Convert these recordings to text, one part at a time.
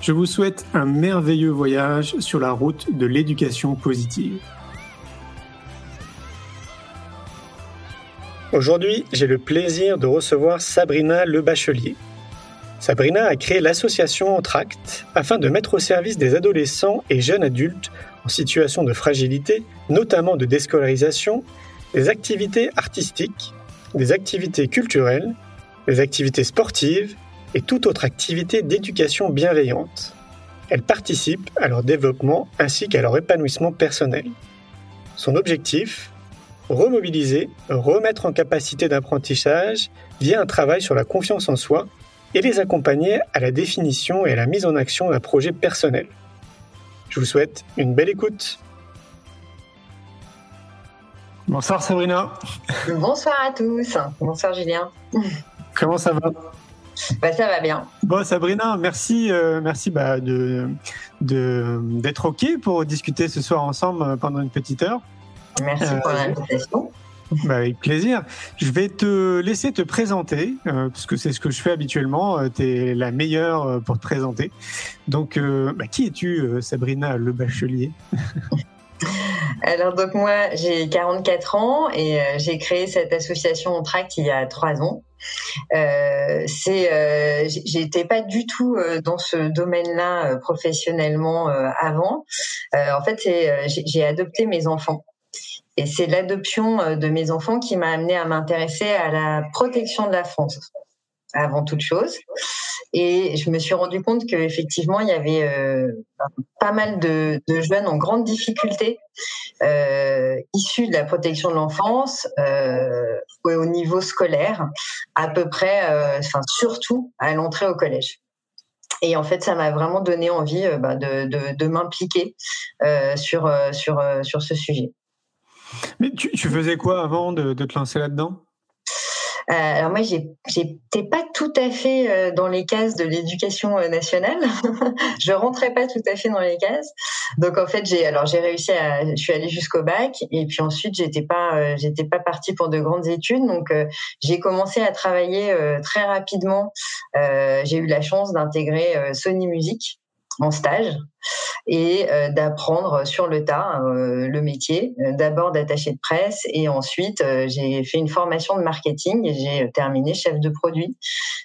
Je vous souhaite un merveilleux voyage sur la route de l'éducation positive. Aujourd'hui, j'ai le plaisir de recevoir Sabrina Le Bachelier. Sabrina a créé l'association Entracte afin de mettre au service des adolescents et jeunes adultes en situation de fragilité, notamment de déscolarisation, des activités artistiques, des activités culturelles, des activités sportives et toute autre activité d'éducation bienveillante. Elle participe à leur développement ainsi qu'à leur épanouissement personnel. Son objectif remobiliser, remettre en capacité d'apprentissage via un travail sur la confiance en soi et les accompagner à la définition et à la mise en action d'un projet personnel. Je vous souhaite une belle écoute. Bonsoir Sabrina. Bonsoir à tous. Bonsoir Julien. Comment ça va? Bah, ça va bien. Bon Sabrina, merci, euh, merci bah, de d'être ok pour discuter ce soir ensemble pendant une petite heure. Merci pour l'invitation. Bah, avec plaisir. Je vais te laisser te présenter, euh, parce que c'est ce que je fais habituellement. Euh, tu es la meilleure euh, pour te présenter. Donc, bah, qui es-tu, Sabrina Le Bachelier? Alors, donc moi, j'ai 44 ans et j'ai créé cette association Tract il y a trois ans. Euh, c'est, j'étais pas du tout dans ce domaine-là professionnellement avant. en fait, j'ai adopté mes enfants. Et c'est l'adoption euh, de mes enfants qui m'a amené à m'intéresser à la protection de la France avant toute chose. Et je me suis rendu compte qu'effectivement, il y avait euh, pas mal de, jeunes en grande difficulté euh, issus de la protection de l'enfance euh, au niveau scolaire, à peu près, enfin surtout à l'entrée au collège. Et en fait, ça m'a vraiment donné envie bah, de, m'impliquer sur, sur, sur ce sujet. Mais tu, faisais quoi avant de, te lancer là-dedans? euh, alors moi, j'étais pas tout à fait euh, dans les cases de l'éducation euh, nationale. je rentrais pas tout à fait dans les cases. Donc en fait, j'ai alors j'ai réussi à, je suis allée jusqu'au bac et puis ensuite j'étais pas j'étais pas partie pour de grandes études. Donc j'ai commencé à travailler très rapidement. j'ai eu la chance d'intégrer Sony Music stage et euh, d'apprendre sur le tas euh, le métier, euh, d'abord d'attaché de presse et ensuite j'ai fait une formation de marketing et j'ai terminé chef de produit.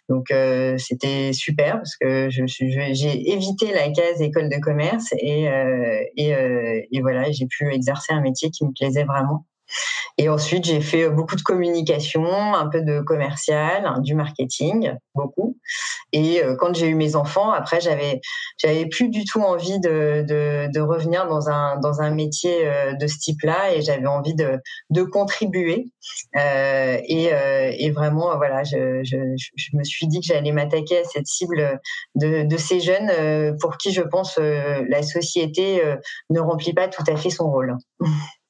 Donc c'était super parce que je j'ai évité la case école de commerce et, et voilà, j'ai pu exercer un métier qui me plaisait vraiment. Et ensuite, j'ai fait beaucoup de communication, un peu de commercial, hein, du marketing, beaucoup. Et euh, quand j'ai eu mes enfants, après, j'avais, j'avais plus du tout envie de, de, revenir dans un, dans un métier euh, de ce type-là et j'avais envie de, de contribuer. Euh, et, euh, et, vraiment, voilà, je, je, je, me suis dit que j'allais m'attaquer à cette cible de, de ces jeunes pour qui je pense la société ne remplit pas tout à fait son rôle.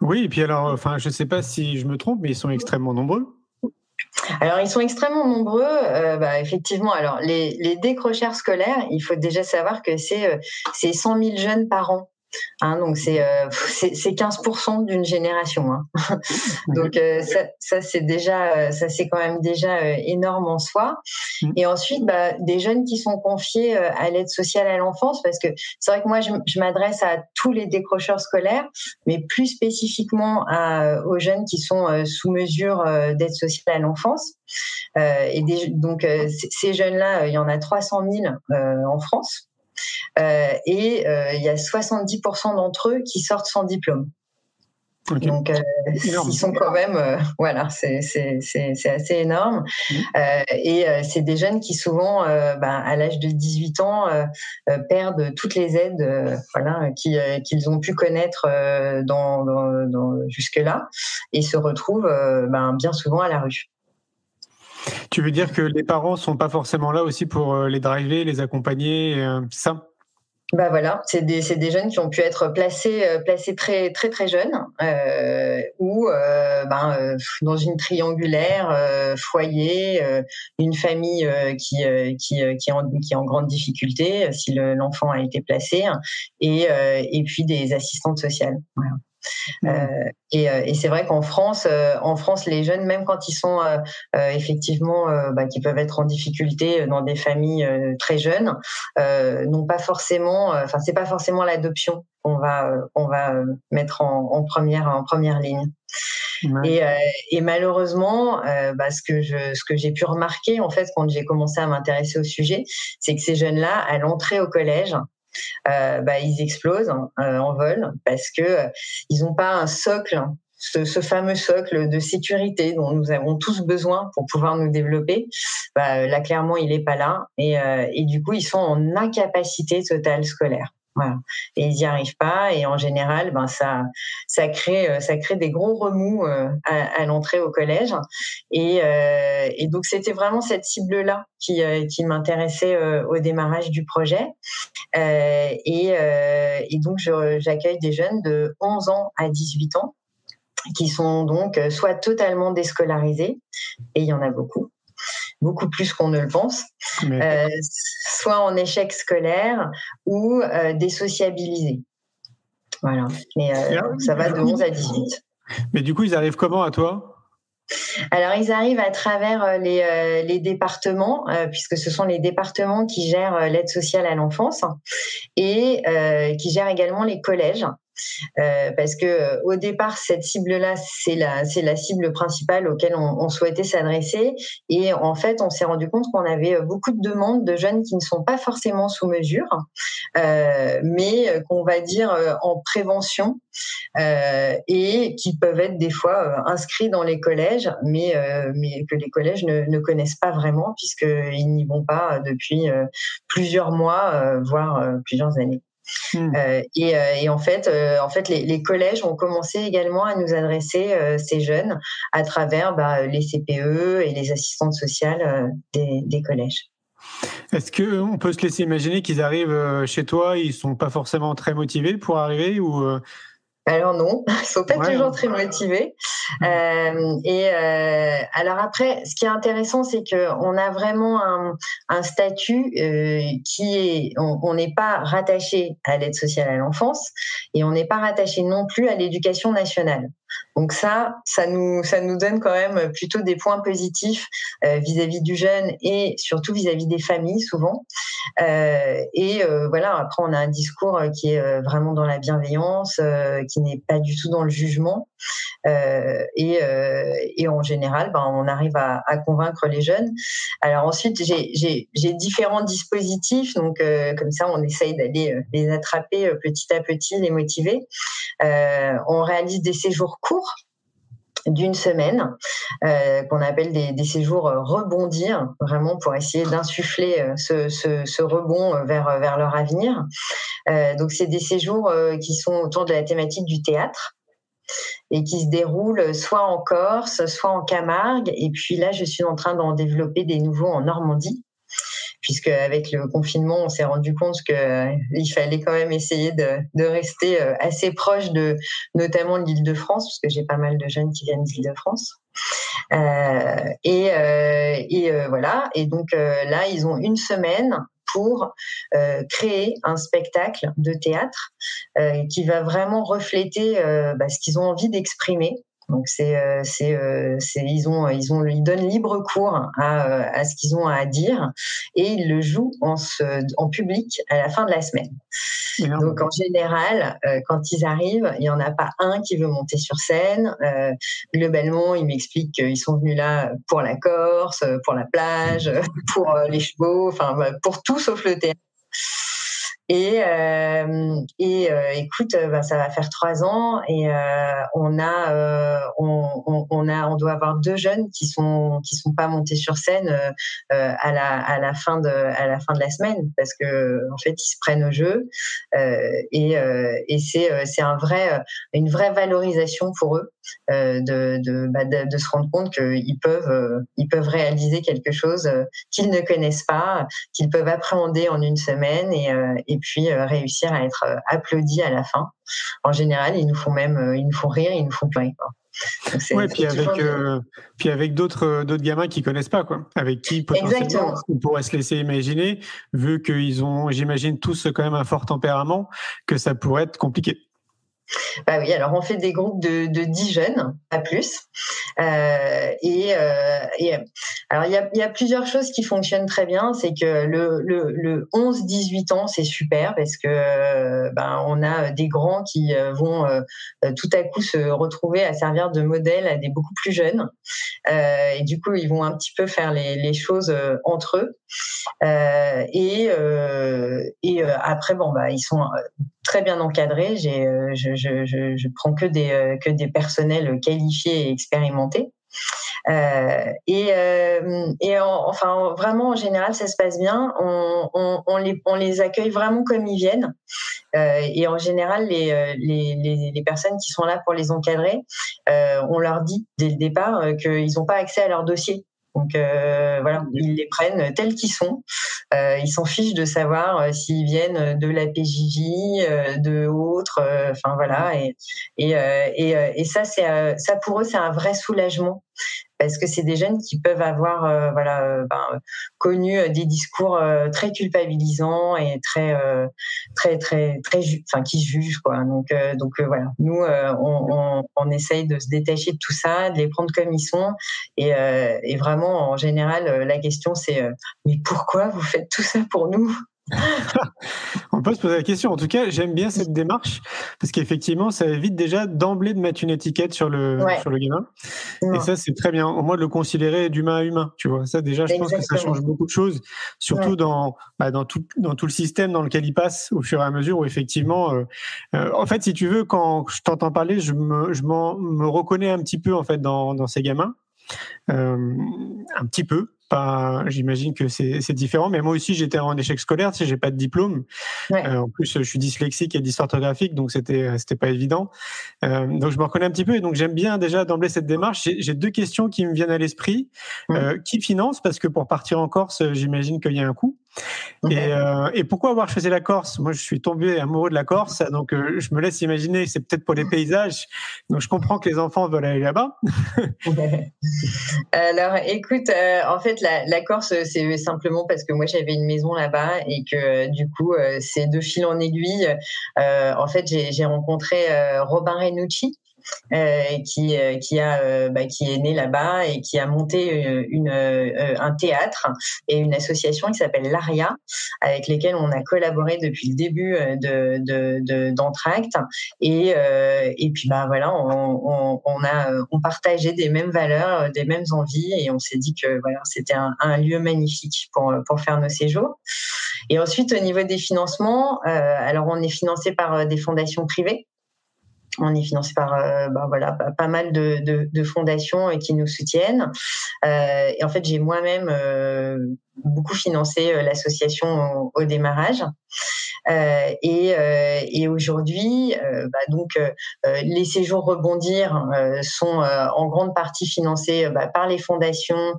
Oui, et puis alors, enfin, je ne sais pas si je me trompe, mais ils sont extrêmement nombreux. Alors, ils sont extrêmement nombreux. Euh, bah, effectivement, alors les, les, décrocheurs scolaires, il faut déjà savoir que c'est euh, 100 000 jeunes par an Hein, donc c'est euh, c'est 15% d'une génération. Hein. donc euh, ça, ça c'est déjà euh, ça c'est quand même déjà euh, énorme en soi. Mmh. Et ensuite bah, des jeunes qui sont confiés à l'aide sociale à l'enfance parce que c'est vrai que moi je, je m'adresse à tous les décrocheurs scolaires, mais plus spécifiquement à, aux jeunes qui sont sous mesure d'aide sociale à l'enfance. et des, donc ces jeunes là, il y en a 300 000 en France. Et il y a 70% d'entre eux qui sortent sans diplôme. Donc, euh, ils sont quand même, euh, voilà, c'est assez énorme. Mmh. Euh, et euh, c'est des jeunes qui souvent, euh, ben, à l'âge de 18 ans, perdent toutes les aides, voilà, qu'ils ont pu connaître dans, dans, dans jusque-là, et se retrouvent ben, bien souvent à la rue. Tu veux dire que les parents sont pas forcément là aussi pour les driver, les accompagner, ça? Bah voilà, c'est des, des jeunes qui ont pu être placés euh, placés très très très jeunes euh, ou euh, ben, euh, dans une triangulaire euh, foyer, une famille qui qui qui en, qui est en grande difficulté si l'enfant a été placé et et puis des assistantes sociales. Euh, et, euh, et c'est vrai qu'en France, euh, en France, les jeunes, même quand ils sont effectivement, bah, qui peuvent être en difficulté dans des familles très jeunes, n'ont pas forcément, enfin c'est pas forcément l'adoption qu'on va on va mettre en, en, première en première ligne. Et, et, malheureusement, bah, ce que je, ce que j'ai pu remarquer en fait quand j'ai commencé à m'intéresser au sujet, c'est que ces jeunes-là, à l'entrée au collège, bah, ils explosent euh, en vol parce que euh, ils n'ont pas un socle ce, ce, fameux socle de sécurité dont nous avons tous besoin pour pouvoir nous développer, bah, là clairement il est pas là et, euh, et, du coup ils sont en incapacité totale scolaire. Et ils n'y arrivent pas et en général, ben ça, ça crée, euh, ça crée des gros remous euh, à, l'entrée au collège. Et, euh, et donc c'était vraiment cette cible-là qui, qui m'intéressait au démarrage du projet. Et, et, donc j'accueille des jeunes de 11 ans à 18 ans qui sont donc soit totalement déscolarisés, et il y en a beaucoup, beaucoup plus qu'on ne le pense, euh, soit en échec scolaire ou euh, désociabilisés. Voilà. Mais euh, ça va de 11 à 18. Mais du coup, ils arrivent comment à toi? Alors, ils arrivent à travers les, les départements, puisque ce sont les départements qui gèrent l'aide sociale à l'enfance et qui gèrent également les collèges. Euh, parce que euh, au départ cette cible là c'est la cible principale auquel on, souhaitait s'adresser et en fait on s'est rendu compte qu'on avait euh, beaucoup de demandes de jeunes qui ne sont pas forcément sous mesure mais qu'on va dire en prévention et qui peuvent être des fois inscrits dans les collèges mais mais que les collèges ne, ne connaissent pas vraiment puisqu'ils n'y vont pas depuis plusieurs mois voire plusieurs années. Hmm. Euh, et, euh, et, en fait, euh, en fait, les, les, collèges ont commencé également à nous adresser ces jeunes à travers bah, les CPE et les assistantes sociales des, des collèges. Est-ce que on peut se laisser imaginer qu'ils arrivent chez toi, ils sont pas forcément très motivés pour arriver ou alors non, ils sont pas toujours très motivés. Euh, et euh, alors après, ce qui est intéressant, c'est que on a vraiment un, un statut euh, qui est, on n'est pas rattaché à l'aide sociale à l'enfance et on n'est pas rattaché non plus à l'éducation nationale. Donc ça, ça nous, ça nous donne quand même plutôt des points positifs euh, vis-à-vis du jeune et surtout vis-à-vis des familles souvent. Euh, et euh, voilà, après on a un discours qui est vraiment dans la bienveillance, qui n'est pas du tout dans le jugement. Et, et, en général, ben, on arrive à, convaincre les jeunes. Alors ensuite, j'ai différents dispositifs, donc comme ça, on essaye d'aller les attraper petit à petit, les motiver. on réalise des séjours court d'une semaine, euh, qu'on appelle des, séjours euh, rebondir, vraiment pour essayer d'insuffler euh, ce, rebond vers, vers leur avenir. Euh, donc c'est des séjours qui sont autour de la thématique du théâtre et qui se déroulent soit en Corse, soit en Camargue. Et puis là, je suis en train d'en développer des nouveaux en Normandie puisque avec le confinement, on s'est rendu compte que euh, fallait quand même essayer de, de rester euh, assez proche de notamment l'Île-de-France, parce que j'ai pas mal de jeunes qui viennent d'Île-de-France. Euh, et, euh, et voilà. Et donc là, ils ont une semaine pour créer un spectacle de théâtre qui va vraiment refléter bah, ce qu'ils ont envie d'exprimer donc c'est euh, c'est euh, c'est ils ont ils ont ils donnent libre cours à, euh, à ce qu'ils ont à dire et ils le jouent en en public à la fin de la semaine. Donc en général, quand ils arrivent, il y en a pas un qui veut monter sur scène. globalement, ils m'expliquent qu'ils sont venus là pour la Corse, pour la plage, pour les chevaux, enfin pour tout sauf le théâtre. Et, euh, et euh, écoute, bah, ça va faire trois ans et on a, on, on, a, on doit avoir deux jeunes qui sont qui sont pas montés sur scène à la à la fin de à la fin de la semaine parce que en fait ils se prennent au jeu et et c'est c'est un vrai une vraie valorisation pour eux de de, bah, de, de se rendre compte qu'ils peuvent ils peuvent réaliser quelque chose qu'ils ne connaissent pas, qu'ils peuvent appréhender en une semaine et, euh, et puis euh, réussir à être euh, applaudis à la fin. En général, ils nous font même, ils nous font rire, ils nous font pleurer. Ouais, puis avec, puis avec d'autres d'autres gamins qui connaissent pas quoi, avec qui potentiellement on pourrait se laisser imaginer, vu qu'ils ont, j'imagine tous quand même un fort tempérament, que ça pourrait être compliqué. Bah oui, alors on fait des groupes de, de 10 jeunes, pas plus. Euh, et, euh, et, alors il y a, plusieurs choses qui fonctionnent très bien. C'est que le, le, le 11-18 ans, c'est super parce que ben, on a des grands qui euh, vont euh, tout à coup se retrouver à servir de modèle à des beaucoup plus jeunes. Euh, et du coup, ils vont un petit peu faire les choses entre eux. Et et après, bon, bah, ils sont très bien encadré. J'ai, euh, je, je, prends que des euh, que des personnels qualifiés et expérimentés. Euh, et, euh, enfin vraiment en général ça se passe bien. On, les, accueille vraiment comme ils viennent. Euh, et en général les, personnes qui sont là pour les encadrer, on leur dit dès le départ qu'ils n'ont pas accès à leur dossier. Donc euh, voilà, ils les prennent tels qu'ils sont. Euh, ils s'en fichent de savoir euh, s'ils viennent de la PJJ, de autres. Enfin voilà, et et, et, et ça c'est ça pour eux c'est un vrai soulagement parce que c'est des jeunes qui peuvent avoir euh, voilà euh, ben, connu euh, des discours très culpabilisants et très très très très enfin qui jugent quoi. Donc donc voilà. Nous on, on, on, essaye de se détacher de tout ça de les prendre comme ils sont. Et, et vraiment en général la question c'est mais pourquoi vous faites tout ça pour nous? On peut se poser la question. En tout cas, j'aime bien cette démarche parce qu'effectivement, ça évite déjà d'emblée de mettre une étiquette sur le, sur le gamin. Et ça, c'est très bien. Au moins de le considérer d'humain à humain. Tu vois, ça déjà, je pense que ça change beaucoup de choses, surtout dans, bah, dans, tout, dans tout le système dans lequel il passe au fur et à mesure où effectivement, euh, euh, en fait, si tu veux, quand je t'entends parler, je me, je me reconnais un petit peu en fait dans, dans ces gamins. Euh, un petit peu, j'imagine que c'est différent, mais moi aussi j'étais en échec scolaire, tu sais, j'ai pas de diplôme. Euh, en plus, je suis dyslexique et dysorthographique, donc c'était c'était pas évident. Euh, donc je me reconnais un petit peu et donc j'aime bien déjà d'emblée cette démarche. J'ai deux questions qui me viennent à l'esprit. Euh, qui finance? Parce que pour partir en Corse, j'imagine qu'il y a un coût. Et, euh, et, pourquoi avoir choisi la Corse? Moi, je suis tombé amoureux de la Corse, donc euh, je me laisse imaginer, c'est peut-être pour les paysages. Donc, je comprends que les enfants veulent aller là-bas. Alors, écoute, euh, en fait, la, la Corse, c'est simplement parce que moi, j'avais une maison là-bas et que du coup, c'est de fil en aiguille. en fait, j'ai rencontré Robin Renucci, qui euh, qui a euh, bah, qui est né là-bas et qui a monté un théâtre et une association qui s'appelle l'Aria avec lesquels on a collaboré depuis le début de de d'Entracte. Et et puis bah voilà on, a on partageait des mêmes valeurs des mêmes envies et on s'est dit que voilà c'était un, un, lieu magnifique pour pour faire nos séjours. Et ensuite au niveau des financements alors on est financé par des fondations privées on est financé par bah, voilà pas mal de, de, de, fondations euh, qui nous soutiennent. Euh, et en fait, j'ai moi-même beaucoup financé l'association au, démarrage. Euh, et, euh, et aujourd'hui, bah donc les séjours rebondir sont en grande partie financés bah, par les fondations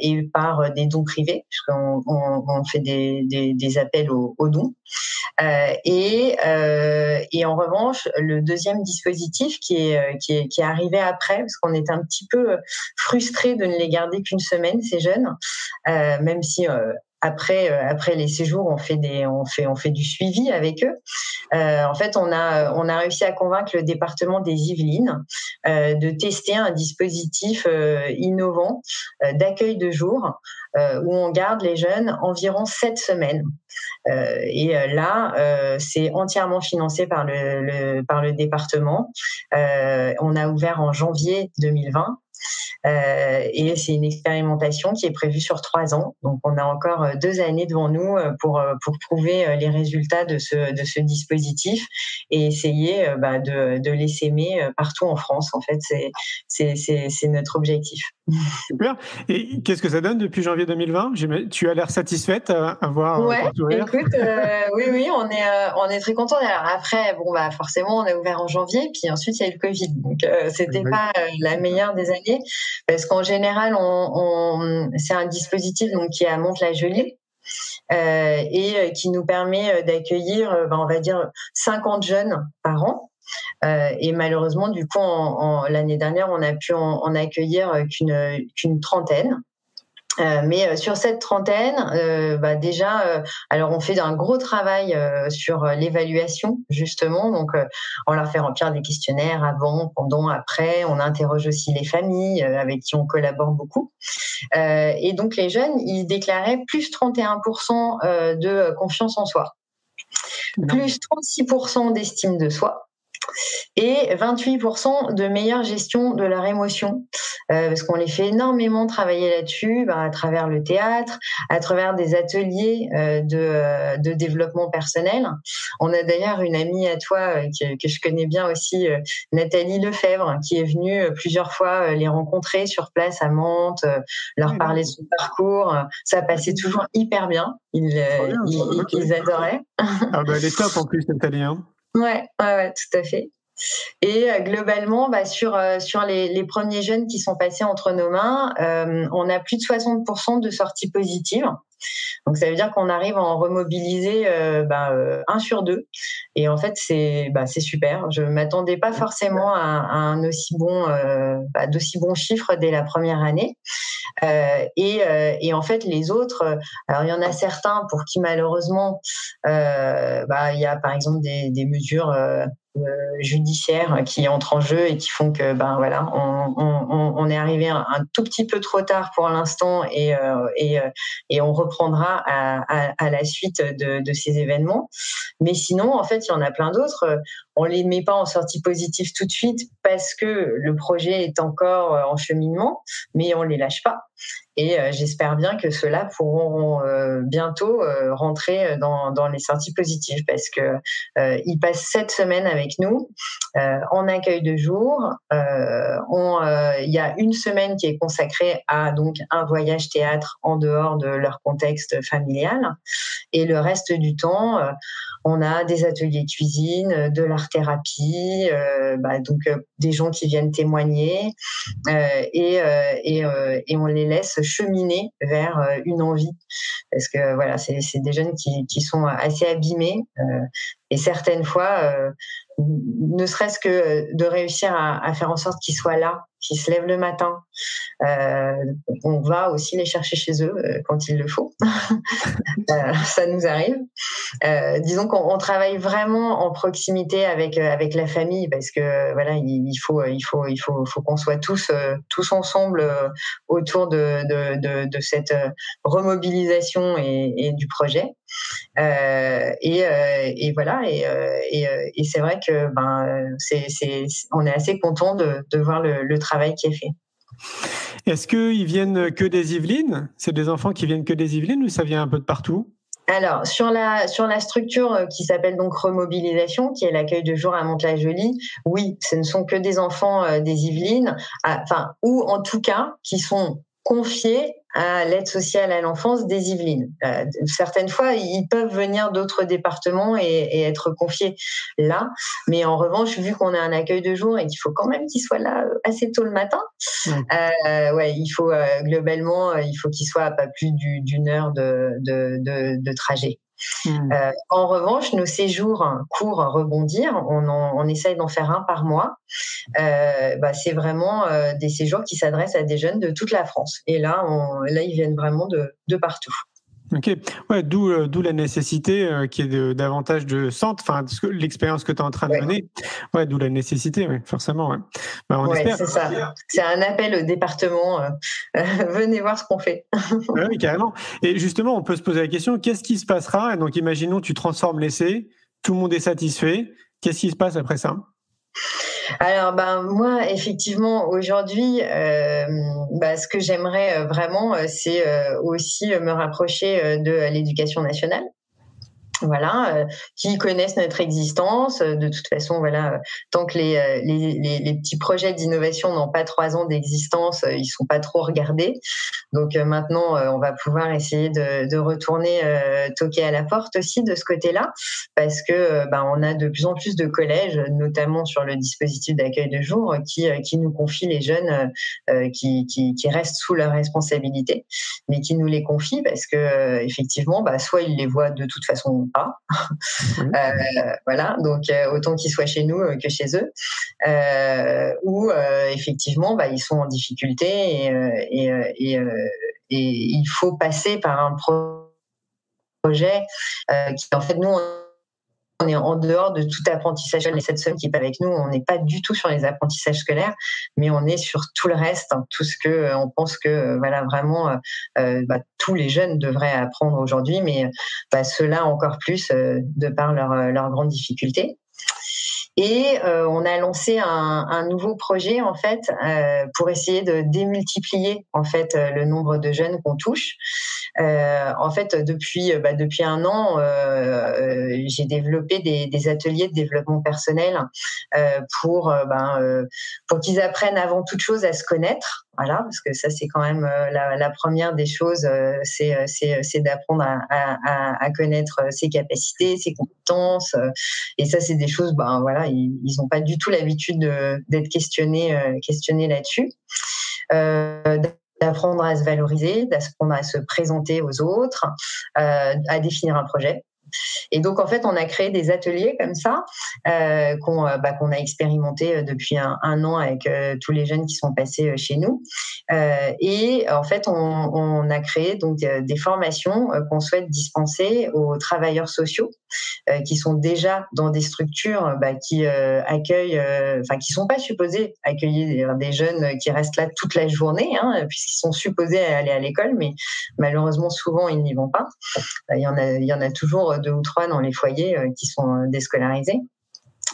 et par des dons privés, puisqu'on on, on fait des, appels aux, dons. et, en revanche, le deuxième dispositif qui est, qui est, arrivé après, parce qu'on est un petit peu frustré de ne les garder qu'une semaine, ces jeunes, même si euh, après euh, après les séjours on fait des on fait on fait du suivi avec eux. Euh, en fait on a on a réussi à convaincre le département des Yvelines de tester un dispositif innovant d'accueil de jour où on garde les jeunes environ sept semaines. Et là c'est entièrement financé par le, le, par le département. On a ouvert en janvier 2020 et c'est une expérimentation qui est prévue sur trois ans. Donc on a encore deux années devant nous pour pour prouver les résultats de ce de ce dispositif et essayer bah, de de les s'aimer partout en France. En fait, c'est notre objectif. Super. Et qu'est-ce que ça donne depuis janvier 2020 Tu as l'air satisfaite à, voir Ouais, écoute, oui, oui, on est, on est très content. après, bon, bah, forcément, on a ouvert en janvier, puis ensuite, il y a eu le Covid. Donc, euh, c'était pas euh, la meilleure des années, parce qu'en général, c'est un dispositif qui est à Mantes-la-Jolie. Euh, et qui nous permet d'accueillir, ben, on va dire, 50 jeunes par an. et malheureusement, du coup, l'année dernière, on a pu en, accueillir qu'une trentaine. Euh, mais euh, sur cette trentaine, euh, bah déjà, alors on fait un gros travail sur l'évaluation justement. Donc, on leur fait remplir des questionnaires avant, pendant, après. On interroge aussi les familles avec qui on collabore beaucoup. et donc, les jeunes, ils déclaraient plus 31% de confiance en soi, plus 36% d'estime de soi et 28% de meilleure gestion de leur émotion, euh, parce qu'on les fait énormément travailler là-dessus, bah, à travers le théâtre, à travers des ateliers euh, de, euh, de, développement personnel. On a d'ailleurs une amie à toi que, que, je connais bien aussi, Nathalie Lefebvre, qui est venue plusieurs fois les rencontrer sur place à Mantes, leur parler de son parcours. Ça passait toujours hyper bien. Ils, ils, ils adoraient. Ah bah, elle est top en plus, Nathalie. Hein Ouais, ouais, ouais, tout à fait. Et euh, globalement, bah, sur, euh, sur les, les, premiers jeunes qui sont passés entre nos mains, euh, on a plus de 60% de sorties positives. Donc ça veut dire qu'on arrive à en remobiliser euh, bah, un sur deux. Et en fait, c'est bah, super. Je m'attendais pas forcément à, à, un aussi bon, bah, d'aussi bons chiffres dès la première année. Et, et, en fait, les autres, alors il y en a certains pour qui malheureusement, il y a par exemple des, des mesures euh, judiciaires qui entrent en jeu et qui font que ben voilà on, on, on est arrivé un, tout petit peu trop tard pour l'instant et, euh, et, euh, et on reprendra à, à, à la suite de, de, ces événements. Mais sinon en fait il y en a plein d'autres. On les met pas en sortie positive tout de suite parce que le projet est encore en cheminement mais on les lâche pas et euh, j'espère bien que ceux-là pourront euh, bientôt euh, rentrer dans, les sorties positives parce que ils passent sept semaines avec nous en accueil de jour. Il y a une semaine qui est consacrée à donc un voyage théâtre en dehors de leur contexte familial et le reste du temps on a des ateliers cuisine, de l'art thérapie, bah, donc des gens qui viennent témoigner et, et, et on les laisse cheminer vers euh, une envie. Parce que voilà, c'est des jeunes qui, qui, sont assez abîmés euh, et certaines fois, euh, ne serait-ce que de réussir à, à faire en sorte qu'ils soient là, qu'ils se lèvent le matin, euh, on va aussi les chercher chez eux euh, quand il le faut. euh, ça nous arrive. Euh, disons qu'on travaille vraiment en proximité avec avec la famille parce que voilà, il, il faut il faut il faut, faut qu'on soit tous tous ensemble autour de de, de, de cette remobilisation et, et du projet. Et, et voilà euh, euh, et, c'est vrai que ben, c'est, on est assez content de, voir le, travail qui est fait. Est-ce qu'ils viennent que des Yvelines? C'est des enfants qui viennent que des Yvelines ou ça vient un peu de partout? Alors sur la sur la structure euh, qui s'appelle donc remobilisation, qui est l'accueil de jour à Mantes-la-Jolie, oui, ce ne sont que des enfants des Yvelines, enfin ou en tout cas qui sont confiés à l'aide sociale à l'enfance des Yvelines. Euh, certaines fois, ils peuvent venir d'autres départements et, et, être confiés là, mais en revanche, vu qu'on a un accueil de jour et qu'il faut quand même qu'ils soient là euh, assez tôt le matin, euh, ouais, il faut euh, globalement, euh, il faut qu'ils soient à pas plus d'une heure de, de, de, de trajet. Hmm. Euh, en revanche, nos séjours courts rebondir, on, essaye d'en faire un par mois. Euh, bah, c'est vraiment euh, des séjours qui s'adressent à des jeunes de toute la France. Et là, là ils viennent vraiment de, de partout. Ok, ouais, d'où euh, d'où la nécessité euh, qui est de, davantage de centres, enfin l'expérience que tu es en train de mener, ouais, d'où la nécessité, ouais, forcément. Ouais. Bah, on c'est ça. C'est un appel au département. Euh, venez voir ce qu'on fait. oui, carrément. Et justement, on peut se poser la question qu'est-ce qui se passera? Donc, imaginons tu transformes l'essai, tout le monde est satisfait. Qu'est-ce qui se passe après ça? Alors, ben, moi, effectivement, aujourd'hui, euh, bah, ce que j'aimerais vraiment, c'est aussi me rapprocher de l'éducation nationale voilà, euh, qui connaissent notre existence. Euh, de toute façon, voilà, euh, tant que les, les, les, petits projets d'innovation n'ont pas trois ans d'existence, ils sont pas trop regardés. Donc maintenant, on va pouvoir essayer de, de retourner toquer à la porte aussi de ce côté-là, parce que ben, on a de plus en plus de collèges, notamment sur le dispositif d'accueil de jour, qui, qui nous confient les jeunes qui, qui, qui, restent sous leur responsabilité, mais qui nous les confient parce que effectivement, bah, soit ils les voient de toute façon pas. Euh, voilà, donc euh, autant qu'ils soient chez nous euh, que chez eux, ou effectivement, bah, ils sont en difficulté et, et, il faut passer par un projet qui, en fait, nous, on est en dehors de tout apprentissage. Les sept semaines qui est avec nous, on n'est pas du tout sur les apprentissages scolaires, mais on est sur tout le reste, hein, tout ce que euh, on pense que euh, voilà vraiment euh, bah, tous les jeunes devraient apprendre aujourd'hui, mais bah, ceux-là encore plus de par leurs leur grandes difficultés. Et on a lancé un, un, nouveau projet en fait pour essayer de démultiplier en fait le nombre de jeunes qu'on touche. Euh, en fait, depuis bah, depuis un an, euh, euh, j'ai développé des, des, ateliers de développement personnel pour ben, pour qu'ils apprennent avant toute chose à se connaître. Voilà, parce que ça c'est quand même la, la, première des choses, c'est c'est d'apprendre à, à, à, connaître ses capacités, ses compétences, et ça c'est des choses, ben voilà, ils n'ont pas du tout l'habitude d'être questionnés questionnés là-dessus. Euh, d'apprendre à se valoriser, d'apprendre à se présenter aux autres, euh, à définir un projet. Et donc en fait, on a créé des ateliers comme ça euh, qu'on euh, bah, qu'on a expérimenté euh, depuis un, an avec tous les jeunes qui sont passés chez nous. Et en fait, on, a créé donc des formations qu'on souhaite dispenser aux travailleurs sociaux qui sont déjà dans des structures bah, qui accueillent, enfin qui sont pas supposés accueillir des jeunes qui restent là toute la journée, hein, puisqu'ils sont supposés aller à l'école, mais malheureusement souvent ils n'y vont pas. Il y il y en a toujours deux ou trois dans les foyers euh, qui sont euh, déscolarisés.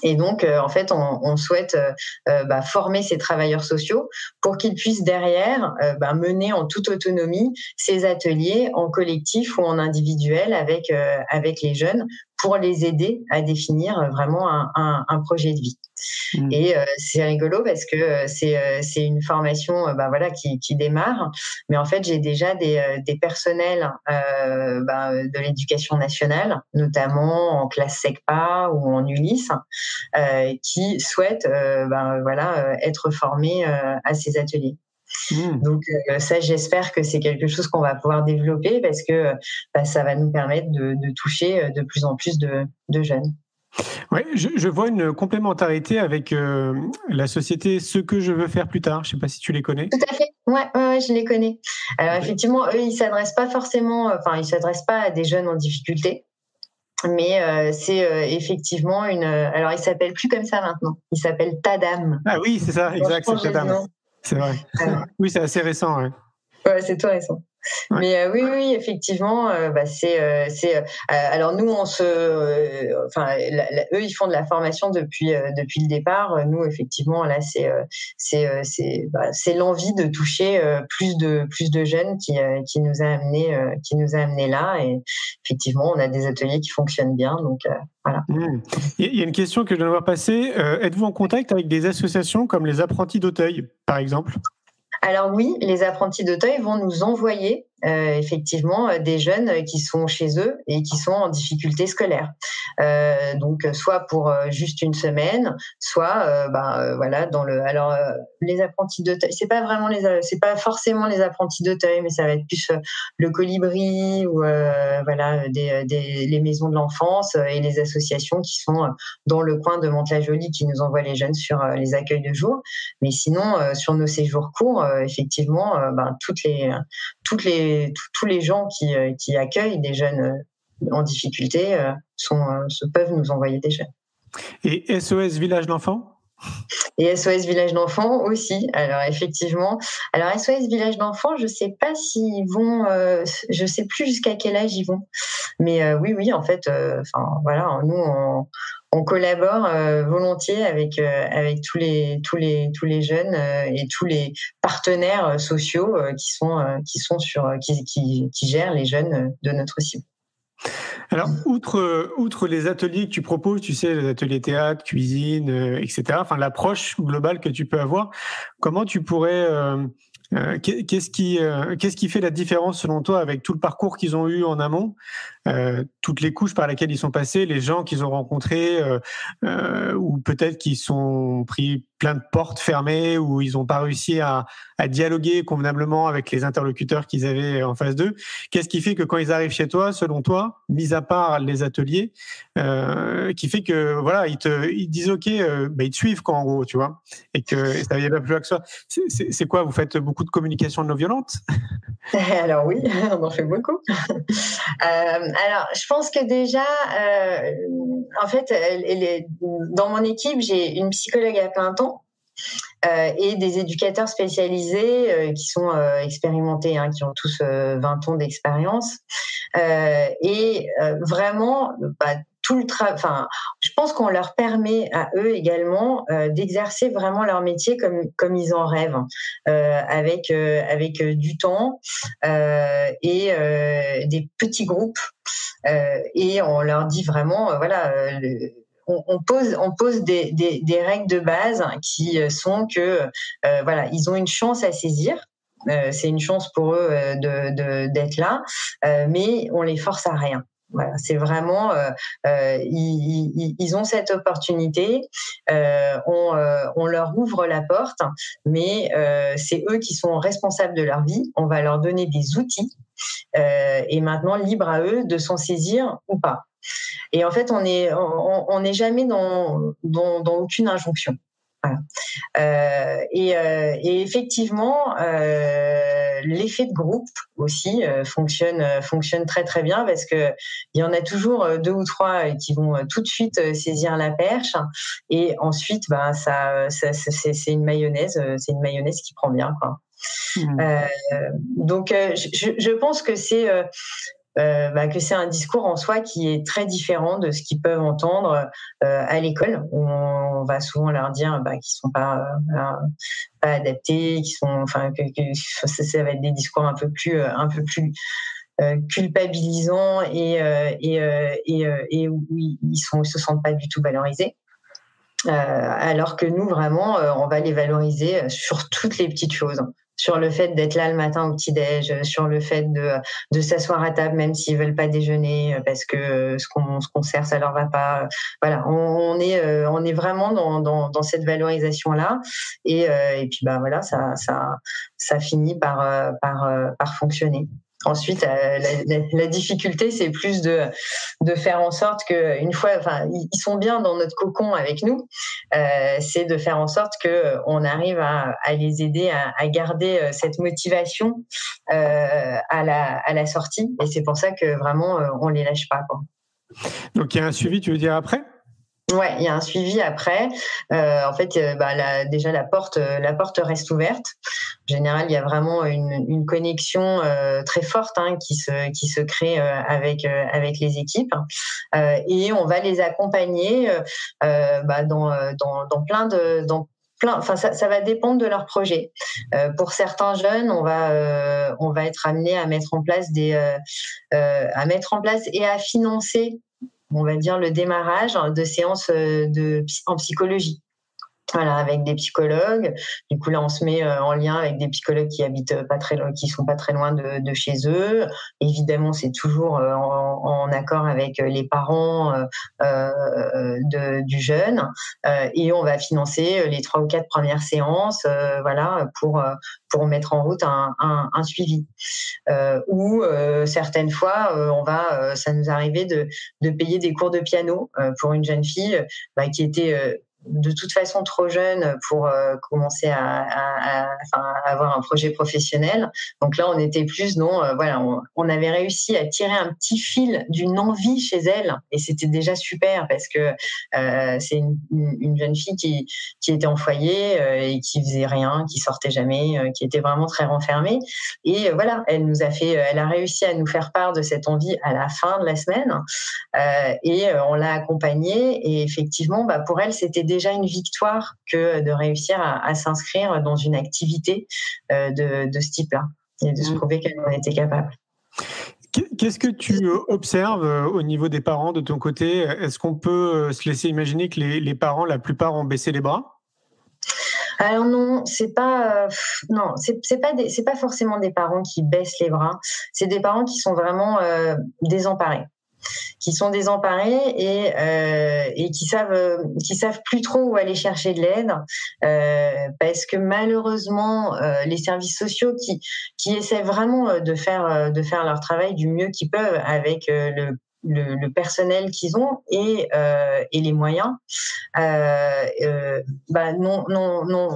Et donc, euh, en fait, on, souhaite bah, former ces travailleurs sociaux pour qu'ils puissent derrière bah, mener en toute autonomie ces ateliers en collectif ou en individuel avec avec les jeunes pour les aider à définir vraiment un, un, un projet de vie. Mmh. Et euh, c'est rigolo parce que euh, c'est euh, une formation bah, voilà qui, qui démarre, mais en fait j'ai déjà des, des personnels bah, de l'éducation nationale, notamment en classe SECPA ou en Ulysse, qui souhaitent bah, voilà être formés à ces ateliers. Mmh. Donc ça, j'espère que c'est quelque chose qu'on va pouvoir développer parce que bah, ça va nous permettre de, de, toucher de plus en plus de, de jeunes. Ouais, je, je, vois une complémentarité avec euh, la société Ce que je veux faire plus tard. Je ne sais pas si tu les connais. Tout à fait. Ouais, ouais, je les connais. Alors effectivement, eux, ils s'adressent pas forcément, enfin, ils s'adressent pas à des jeunes en difficulté. Mais euh, c'est euh, effectivement une. Alors, il s'appelle plus comme ça maintenant. Il s'appelle Tadam. Ah oui, c'est ça, exact, c'est Tadam. C'est vrai. oui, c'est assez récent. Ouais, ouais c'est tout récent. Mais euh, oui, oui, effectivement, euh, bah, c'est, euh, c'est. alors nous, on se, enfin, eux, ils font de la formation depuis depuis le départ. Nous, effectivement, là, c'est c'est c'est bah, c'est l'envie de toucher plus de plus de jeunes qui qui nous a amené qui nous a amené là. Et effectivement, on a des ateliers qui fonctionnent bien, donc. Voilà. Mmh. Il y a une question que je dois voir passer. Êtes-vous en contact avec des associations comme les apprentis d'Auteuil, par exemple? Alors oui, les apprentis d'Auteuil vont nous envoyer euh, effectivement euh, des jeunes qui sont chez eux et qui sont en difficulté scolaire. Euh, donc soit pour juste une semaine, soit ben voilà dans le. Alors les apprentis d'Auteuil, c'est pas vraiment les, c'est pas forcément les apprentis d'Auteuil, mais ça va être plus le colibri ou voilà des, les maisons de l'enfance et les associations qui sont dans le coin de Mantes-la-Jolie qui nous envoient les jeunes sur les accueils de jour. Mais sinon sur nos séjours courts, effectivement, ben toutes les toutes les, tous les gens qui, euh, qui, accueillent des jeunes euh, en difficulté euh, sont, peuvent nous envoyer des jeunes. Et SOS Village d'enfants? Et SOS Village d'enfants aussi. Alors effectivement, alors SOS Village d'enfants, je sais pas s'ils vont, je sais plus jusqu'à quel âge ils vont, mais oui, oui, en fait, enfin voilà, nous on, on collabore volontiers avec avec tous les tous les tous les jeunes et tous les partenaires sociaux qui sont qui sont sur qui, qui gèrent les jeunes de notre cible. Alors, outre, outre les ateliers que tu proposes, tu sais, les ateliers théâtre, cuisine, etc., enfin, l'approche globale que tu peux avoir, comment tu pourrais euh, qu'est-ce qui, euh, qu'est-ce qui fait la différence selon toi avec tout le parcours qu'ils ont eu en amont, euh, toutes les couches par lesquelles ils sont passés, les gens qu'ils ont rencontrés, ou peut-être qu'ils sont pris plein de portes fermées, ou ils n'ont pas réussi à, dialoguer convenablement avec les interlocuteurs qu'ils avaient en face d'eux? Qu'est-ce qui fait que quand ils arrivent chez toi, selon toi, mis à part les ateliers, qui fait que voilà, ils te, disent ok, bah, ils te suivent quoi en gros, tu vois, et que ça vient pas plus loin que ça. C'est quoi Vous faites beaucoup de communication non violente Alors oui, on en fait beaucoup. Euh, alors, je pense que déjà, euh, en fait, dans mon équipe, j'ai une psychologue à plein temps. Euh, et des éducateurs spécialisés qui sont expérimentés, hein, qui ont tous 20 ans d'expérience. et vraiment, bah, tout le Enfin, je pense qu'on leur permet à eux également euh, d'exercer vraiment leur métier comme comme ils en rêvent, euh, avec euh, avec du temps et des petits groupes. et on leur dit vraiment, voilà. on, pose, on pose des, des, règles de base qui sont que voilà, ils ont une chance à saisir. c'est une chance pour eux de d'être là, mais on les force à rien. C'est vraiment, euh, euh, ils, ont cette opportunité, euh, on, leur ouvre la porte, mais c'est eux qui sont responsables de leur vie. On va leur donner des outils et maintenant libre à eux de s'en saisir ou pas. Et en fait, on n'est on, on jamais dans, dans, aucune injonction. Et, effectivement, l'effet de groupe aussi euh, fonctionne fonctionne très très bien parce que il y en a toujours deux ou trois qui vont tout de suite saisir la perche et ensuite, bah ça, ça c'est une mayonnaise, c'est une mayonnaise qui prend bien quoi. Mmh. donc, je, je, pense que c'est euh, bah, que c'est un discours en soi qui est très différent de ce qu'ils peuvent entendre euh, à l'école, où on va souvent leur dire bah, qu'ils sont pas, euh, adaptés, sont, que, ça, va être des discours un peu plus, un peu plus culpabilisants et où ils sont, se sentent pas du tout valorisés. alors que nous, vraiment, on va les valoriser sur toutes les petites choses sur le fait d'être là le matin au petit-déj, sur le fait de, de s'asseoir à table même s'ils veulent pas déjeuner euh, parce que euh, ce qu'on ce qu'on sert ça leur va pas. Voilà, on, est euh, on est vraiment dans, dans, dans cette valorisation là et, et puis bah voilà ça ça ça finit par par par fonctionner. Ensuite, euh, la, difficulté, c'est plus de, de faire en sorte que, une fois, enfin, ils sont bien dans notre cocon avec nous, euh, c'est de faire en sorte que euh, on arrive à, à les aider à, à, garder cette motivation euh, à, la, à la sortie. Et c'est pour ça que vraiment, on les lâche pas. Quoi. Donc, il y a un suivi, tu veux dire après? Ouais, il y a un suivi après. Euh, en fait, euh, bah, déjà la porte, euh, la porte reste ouverte. En général, il y a vraiment une, connexion très forte hein, qui se qui se crée avec avec les équipes et on va les accompagner bah, dans, dans plein de dans plein. Enfin, ça, ça va dépendre de leur projet. pour certains jeunes, on va on va être amené à mettre en place des à mettre en place et à financer on va dire, le démarrage de séances euh, de, en psychologie. Voilà, avec des psychologues. Du coup, là, on se met euh, en lien avec des psychologues qui habitent pas très qui sont pas très loin de, de chez eux. Évidemment, c'est toujours euh, en, accord avec les parents euh, de, du jeune. et on va financer les trois ou quatre premières séances, voilà, pour pour mettre en route un, un, un suivi. ou certaines fois, on va, ça nous arrivait de de payer des cours de piano pour une jeune fille bah, qui était de toute façon trop jeune pour euh, commencer à, avoir un projet professionnel. Donc là, on était plus non, euh, voilà, on, avait réussi à tirer un petit fil d'une envie chez elle, et c'était déjà super parce que euh, c'est une, jeune fille qui, était en foyer et qui faisait rien, qui sortait jamais, qui était vraiment très renfermée. Et voilà, elle nous a fait, elle a réussi à nous faire part de cette envie à la fin de la semaine, et on l'a accompagnée. Et effectivement, bah, pour elle, c'était déjà une victoire que de réussir à, s'inscrire dans une activité euh, de, ce type-là et de se mmh. prouver qu'elle en était capable. Qu'est-ce que tu observes euh, au niveau des parents de ton côté? Est-ce qu'on peut euh, se laisser imaginer que les, parents, la plupart, ont baissé les bras? Alors non, c'est pas non, c'est pas c'est pas forcément des parents qui baissent les bras. C'est des parents qui sont vraiment désemparés qui sont désemparés et, euh, qui savent euh, qui savent plus trop où aller chercher de l'aide euh, parce que malheureusement les services sociaux qui qui essaient vraiment de faire de faire leur travail du mieux qu'ils peuvent avec le le, personnel qu'ils ont et, et les moyens, bah non, non, non,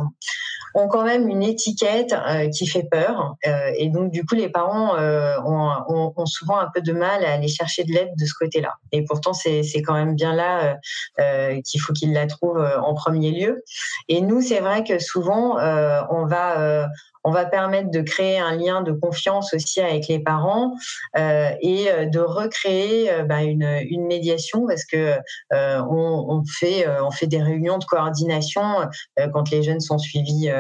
ont quand même une étiquette euh, qui fait peur. Euh, et donc, du coup, les parents euh, ont, ont, souvent un peu de mal à aller chercher de l'aide de ce côté-là. Et pourtant, c'est quand même bien là qu'il faut qu'ils la trouvent en premier lieu. Et nous, c'est vrai que souvent, on va on va permettre de créer un lien de confiance aussi avec les parents euh, et euh, de recréer euh, bah, une, une, médiation parce que euh, on, on, fait on fait des réunions de coordination quand les jeunes sont suivis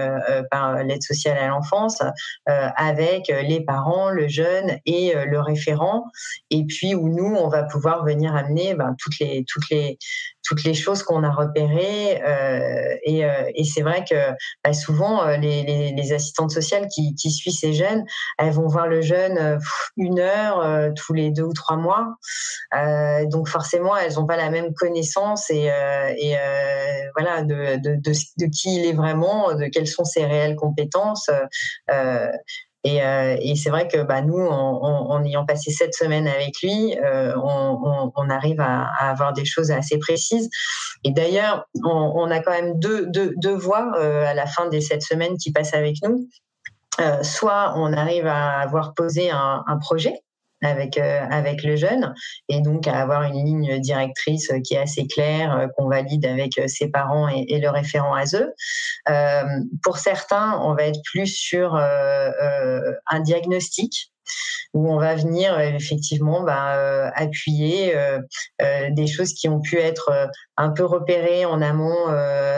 par l'aide sociale à l'enfance avec les parents, le jeune et le référent. Et puis où nous on va pouvoir venir amener bah, toutes les toutes les toutes les choses qu'on a repérées. Euh, et, euh, et c'est vrai que bah, souvent, euh, les, les, les, assistantes sociales qui, qui suivent ces jeunes, elles vont voir le jeune une heure tous les deux ou trois mois. donc forcément, elles n'ont pas la même connaissance et, et voilà de, de, de, de, qui il est vraiment, de quelles sont ses réelles compétences. Et, euh, et c'est vrai que bah, nous, en, ayant passé sept semaines avec lui, euh, on, on, arrive à, à, avoir des choses assez précises. Et d'ailleurs, on, a quand même deux, deux, deux voies euh, à la fin des sept semaines qui passent avec nous. Euh, soit on arrive à avoir posé un, un projet avec euh, avec le jeune et donc à avoir une ligne directrice qui est assez claire euh, qu'on valide avec euh, ses parents et, le référent ASE. Euh, pour certains, on va être plus sur un diagnostic où on va venir effectivement bah, appuyer des choses qui ont pu être un peu repérées en amont,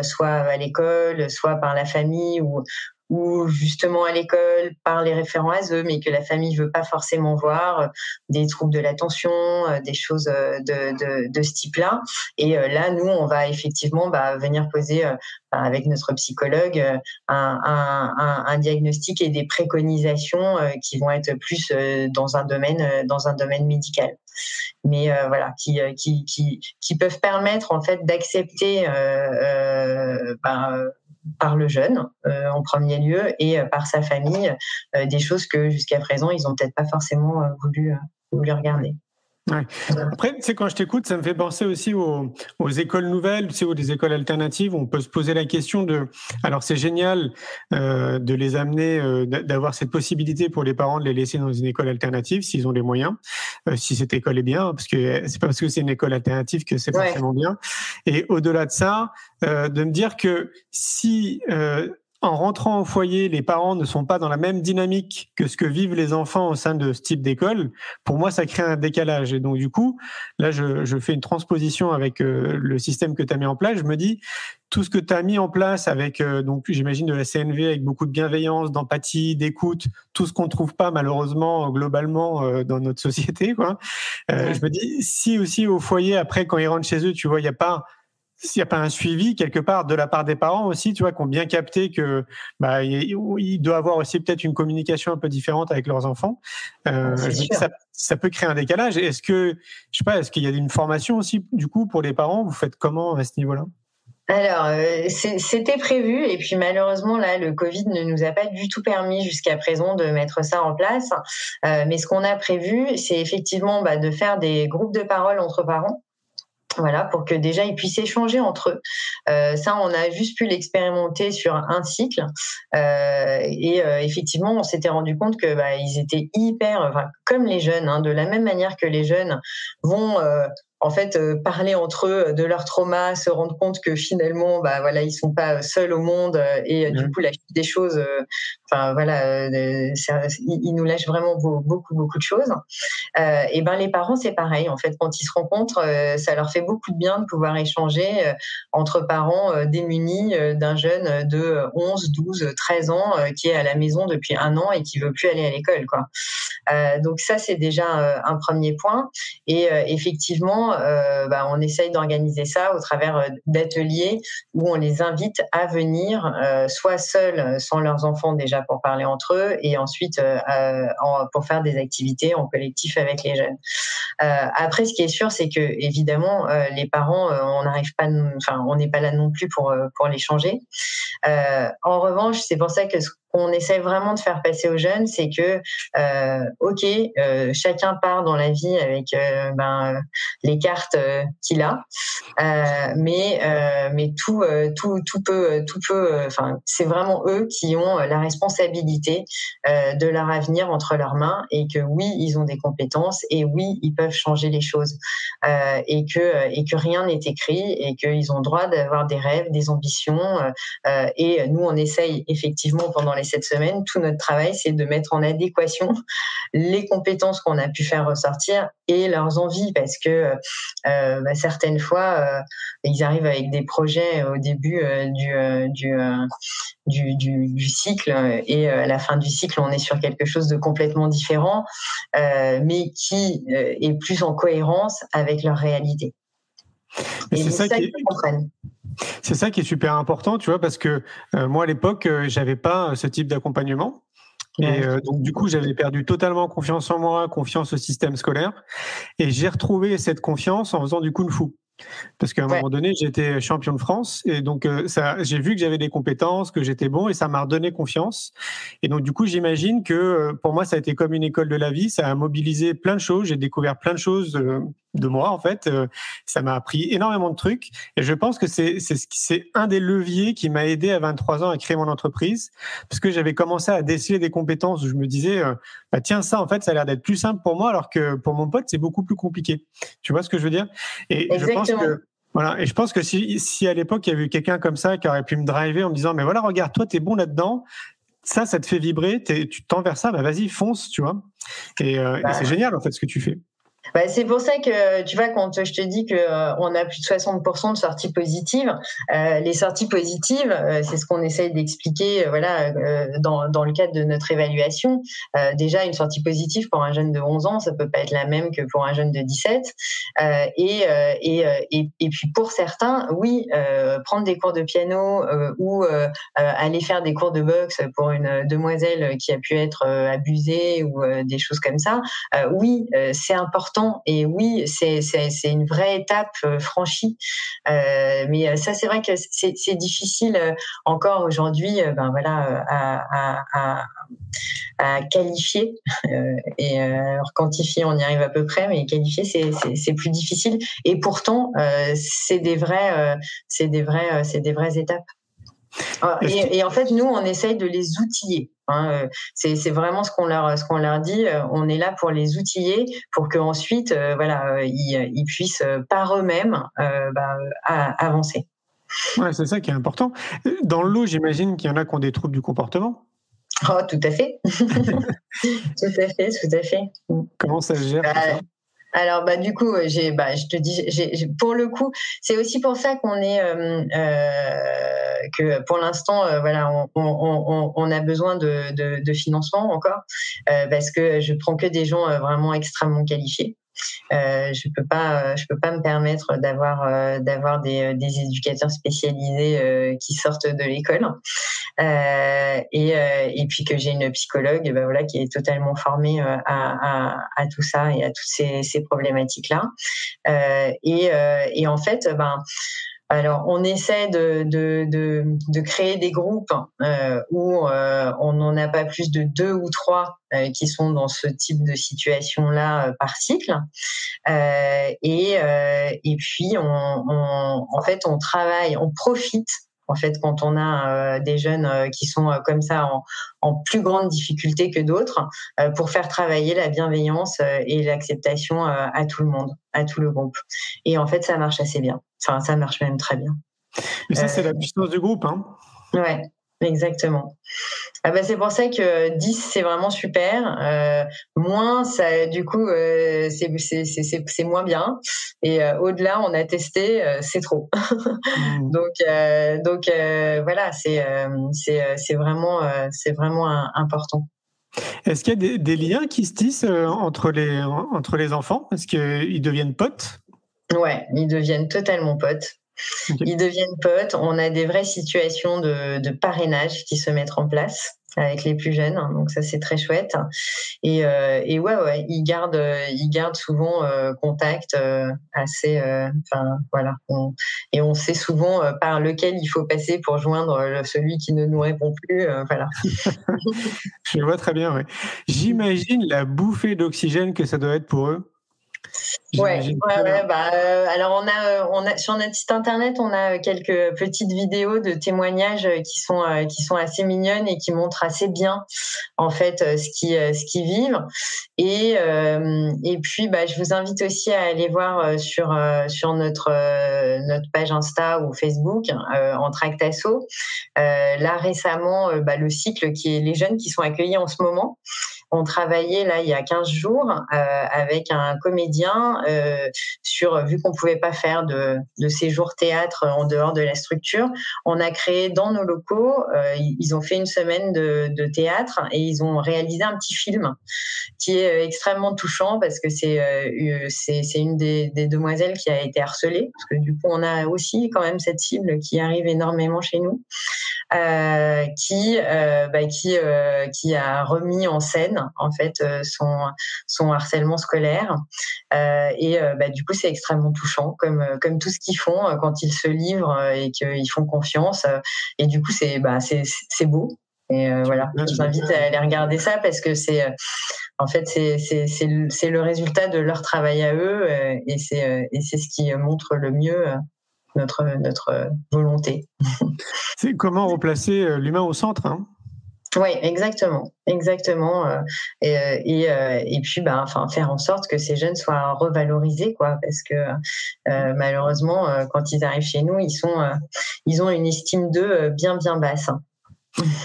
soit à l'école, soit par la famille ou, ou justement à l'école par les référents ASE, mais que la famille veut pas forcément voir, euh, des troubles de l'attention, euh, des choses euh, de, ce type-là. Et là, nous, on va effectivement bah, venir poser bah, avec notre psychologue un, diagnostic et des préconisations qui vont être plus dans un domaine dans un domaine médical mais voilà qui, qui, qui, peuvent permettre en fait d'accepter bah, par le jeune euh, en premier lieu et euh, par sa famille euh, des choses que jusqu'à présent ils ont peut-être pas forcément voulu voulu regarder. Ouais. Après, c'est quand je t'écoute, ça me fait penser aussi aux, aux écoles nouvelles, sais, ou des écoles alternatives. On peut se poser la question de. Alors, c'est génial euh, de les amener, euh, d'avoir cette possibilité pour les parents de les laisser dans une école alternative s'ils ont les moyens, euh, si cette école est bien, parce que c'est pas parce que c'est une école alternative que c'est forcément bien. Et au-delà de ça, euh, de me dire que si en rentrant au foyer, les parents ne sont pas dans la même dynamique que ce que vivent les enfants au sein de ce type d'école, pour moi, ça crée un décalage. Et donc, du coup, là, je, fais une transposition avec euh, le système que tu as mis en place. Je me dis, tout ce que tu as mis en place avec, euh, donc, j'imagine, de la CNV, avec beaucoup de bienveillance, d'empathie, d'écoute, tout ce qu'on ne trouve pas, malheureusement, globalement, euh, dans notre société, quoi. Je me dis, si aussi au foyer, après, quand ils rentrent chez eux, tu vois, il n'y a pas s'il n'y a pas un suivi quelque part de la part des parents aussi, tu vois, qui ont bien capté que bah, il, doit avoir aussi peut-être une communication un peu différente avec leurs enfants. Euh, ça, ça, peut créer un décalage. Est-ce que, je sais pas, est-ce qu'il y a une formation aussi du coup pour les parents? Vous faites comment à ce niveau-là? Alors, euh, c'était prévu et puis malheureusement là, le Covid ne nous a pas du tout permis jusqu'à présent de mettre ça en place. Euh, mais ce qu'on a prévu, c'est effectivement bah, de faire des groupes de parole entre parents Voilà, pour que déjà ils puissent échanger entre eux. Euh, ça, on a juste pu l'expérimenter sur un cycle. Euh, et euh, effectivement, on s'était rendu compte que bah, ils étaient hyper, comme les jeunes, hein, de la même manière que les jeunes vont en fait euh, parler entre eux de leur trauma, se rendre compte que finalement, bah voilà, ils sont pas seuls au monde euh, et du coup la des choses, euh, enfin voilà, ils nous lâchent vraiment beaucoup beaucoup de choses. et ben les parents c'est pareil en fait quand ils se rencontrent, ça leur fait beaucoup de bien de pouvoir échanger entre parents démunis d'un jeune de 11, 12, 13 ans qui est à la maison depuis un an et qui veut plus aller à l'école quoi. donc ça c'est déjà un premier point et effectivement euh, bah, on essaye d'organiser ça au travers euh, d'ateliers où on les invite à venir, euh, soit seuls, sans leurs enfants déjà pour parler entre eux, et ensuite pour faire des activités en collectif avec les jeunes. après, ce qui est sûr, c'est que évidemment, les parents, on n'arrive pas, enfin, on n'est pas là non plus pour pour les changer. en revanche, c'est pour ça que ce qu'on essaie vraiment de faire passer aux jeunes, c'est que, euh, ok, euh, chacun part dans la vie avec euh, ben, les cartes qu'il a, mais mais tout tout tout peut tout peut, enfin c'est vraiment eux qui ont la responsabilité de leur avenir entre leurs mains et que oui ils ont des compétences et oui ils peuvent changer les choses et que et que rien n'est écrit et qu'ils ont droit d'avoir des rêves, des ambitions et nous on essaye effectivement pendant les cette semaine, tout notre travail, c'est de mettre en adéquation les compétences qu'on a pu faire ressortir et leurs envies, parce que euh, bah, certaines fois, euh, ils arrivent avec des projets au début euh, du, cycle et à la fin du cycle, on est sur quelque chose de complètement différent, mais qui est plus en cohérence avec leur réalité. Et c'est ça, qu'ils comprennent. C'est ça qui est super important, tu vois, parce que euh, moi à l'époque, euh, j'avais pas euh, ce type d'accompagnement. Et donc du coup, j'avais perdu totalement confiance en moi, confiance au système scolaire, et j'ai retrouvé cette confiance en faisant du kung fu. Parce qu'à un moment donné, j'étais champion de France et donc ça, j'ai vu que j'avais des compétences, que j'étais bon et ça m'a redonné confiance. Et donc du coup, j'imagine que pour moi, ça a été comme une école de la vie. Ça a mobilisé plein de choses. J'ai découvert plein de choses de moi en fait. Euh, ça m'a appris énormément de trucs et je pense que c'est c'est un des leviers qui m'a aidé à 23 ans à créer mon entreprise parce que j'avais commencé à déceler des compétences où je me disais euh, bah tiens ça en fait ça a l'air d'être plus simple pour moi alors que pour mon pote c'est beaucoup plus compliqué. Tu vois ce que je veux dire? Et je pense que voilà, et je pense que si, si à l'époque il y avait eu quelqu'un comme ça qui aurait pu me driver en me disant mais voilà regarde toi t'es bon là-dedans, ça ça te fait vibrer, tu tends vers ça, bah vas-y fonce, tu vois. Et, euh, et bah c'est génial en fait ce que tu fais. Bah, c'est pour ça que tu vois quand je te dis que euh, on a plus de 60% de sorties positives, euh, les sorties positives, euh, c'est ce qu'on essaye d'expliquer, voilà, dans, dans le cadre de notre évaluation. déjà, une sortie positive pour un jeune de 11 ans, ça peut pas être la même que pour un jeune de 17. et, et, et, et puis pour certains, oui, prendre des cours de piano ou aller faire des cours de boxe pour une demoiselle qui a pu être abusée ou des choses comme ça, oui, c'est important et oui, c'est une vraie étape euh, franchie. Euh, mais euh, ça, c'est vrai que c'est difficile encore aujourd'hui, ben voilà, à, qualifier et quantifier, on y arrive à peu près, mais qualifier, c'est plus difficile. Et pourtant, c'est des vrais, c'est des vrais, c'est des vraies étapes. Ah, et, en fait, nous, on essaye de les outiller. Hein, euh, c'est vraiment ce qu'on leur ce qu'on leur dit. Euh, on est là pour les outiller pour qu'ensuite, euh, voilà, ils, puissent par eux-mêmes bah, avancer. Ouais, c'est ça qui est important. Dans le lot, j'imagine qu'il y en a qui ont des troubles du comportement. Oh, tout à fait. tout à fait, tout à fait. Comment ça se gère bah, alors bah du coup j'ai bah je te dis j'ai pour le coup c'est aussi pour ça qu'on est que pour l'instant, euh, voilà, on, a besoin de, financement encore euh, parce que je prends que des gens euh, vraiment extrêmement qualifiés. Je peux pas, je peux pas me permettre d'avoir d'avoir des, éducateurs spécialisés qui sortent de l'école et, puis que j'ai une psychologue, bah, voilà, qui est totalement formée à, tout ça et à toutes ces, problématiques là. et, en fait, ben Alors, on essaie de, de, de, créer des groupes euh, où euh, on n'en a pas plus de deux ou trois euh, qui sont dans ce type de situation-là par cycle. et, et puis, on, en fait, on travaille, on profite en fait, quand on a des jeunes qui sont comme ça en, en, plus grande difficulté que d'autres, pour faire travailler la bienveillance et l'acceptation à tout le monde, à tout le groupe. Et en fait, ça marche assez bien. Enfin, ça marche même très bien. Mais ça, c'est la puissance du groupe. Hein ouais, exactement. Ah bah c'est pour ça que 10 c'est vraiment super. Euh, moins ça du coup euh, c'est moins bien. Et euh, au-delà on a testé c'est trop. Mmh. donc donc voilà c'est c'est vraiment c'est vraiment important. Est-ce qu'il y a des, des, liens qui se tissent entre les entre les enfants? Est-ce qu'ils deviennent potes? Ouais, ils deviennent totalement potes. Ils deviennent potes. On a des vraies situations de, parrainage qui se mettent en place avec les plus jeunes. Donc ça c'est très chouette. Et, euh, et ouais ouais, ils gardent ils gardent souvent euh, contact euh, assez. Enfin voilà. et on sait souvent par lequel il faut passer pour joindre celui qui ne nous répond plus. voilà. Je vois très bien. Ouais. J'imagine la bouffée d'oxygène que ça doit être pour eux. Ouais, ouais, bah, euh, alors on a, euh, on a sur notre site internet, on a quelques petites vidéos de témoignages qui sont qui sont assez mignonnes et qui montrent assez bien en fait ce qui ce qu'ils vivent. Et et puis bah, je vous invite aussi à aller voir sur sur notre notre page Insta ou Facebook en Tractasso. là récemment, bah, le cycle qui est les jeunes qui sont accueillis en ce moment on travaillait là il y a 15 jours euh, avec un comédien euh, sur vu qu'on pouvait pas faire de, de séjour théâtre en dehors de la structure, on a créé dans nos locaux, euh, ils ont fait une semaine de, théâtre et ils ont réalisé un petit film qui est extrêmement touchant parce que c'est c'est une des, demoiselles qui a été harcelée parce que du coup on a aussi quand même cette cible qui arrive énormément chez nous. Euh, qui euh, bah, qui euh, qui a remis en scène en fait son son harcèlement scolaire. Et bah, du coup c'est extrêmement touchant comme comme tout ce qu'ils font quand ils se livrent et qu'ils font confiance. Et du coup c'est bah c'est c'est beau. Et voilà, je vous invite à aller regarder ça parce que c'est, en fait, c'est le résultat de leur travail à eux et c'est ce qui montre le mieux notre, notre volonté. C'est comment replacer euh, l'humain au centre hein? Oui, exactement, exactement, euh, et, euh, et, et, puis, bah, enfin, faire en sorte que ces jeunes soient revalorisés, quoi, parce que malheureusement, quand ils arrivent chez nous, ils sont, ils ont une estime d'eux bien, bien basse.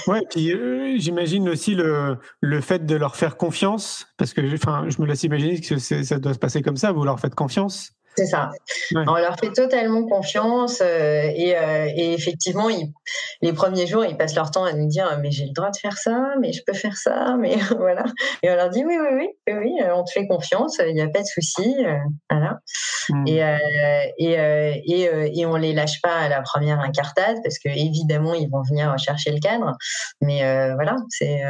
Ouais, puis j'imagine aussi le, le fait de leur faire confiance, parce que enfin, je me laisse imaginer que ça doit se passer comme ça, vous leur faites confiance. C'est ça. On leur fait totalement confiance euh, et, euh, et, effectivement, ils, les premiers jours, ils passent leur temps à nous dire mais j'ai le droit de faire ça, mais je peux faire ça, mais voilà. Et on leur dit oui, oui, oui, oui, euh, on te fait confiance, il n'y a pas de souci, voilà. Hmm. Et, et, et, et on les lâche pas à la première incartade parce que évidemment ils vont venir chercher le cadre, mais voilà, c'est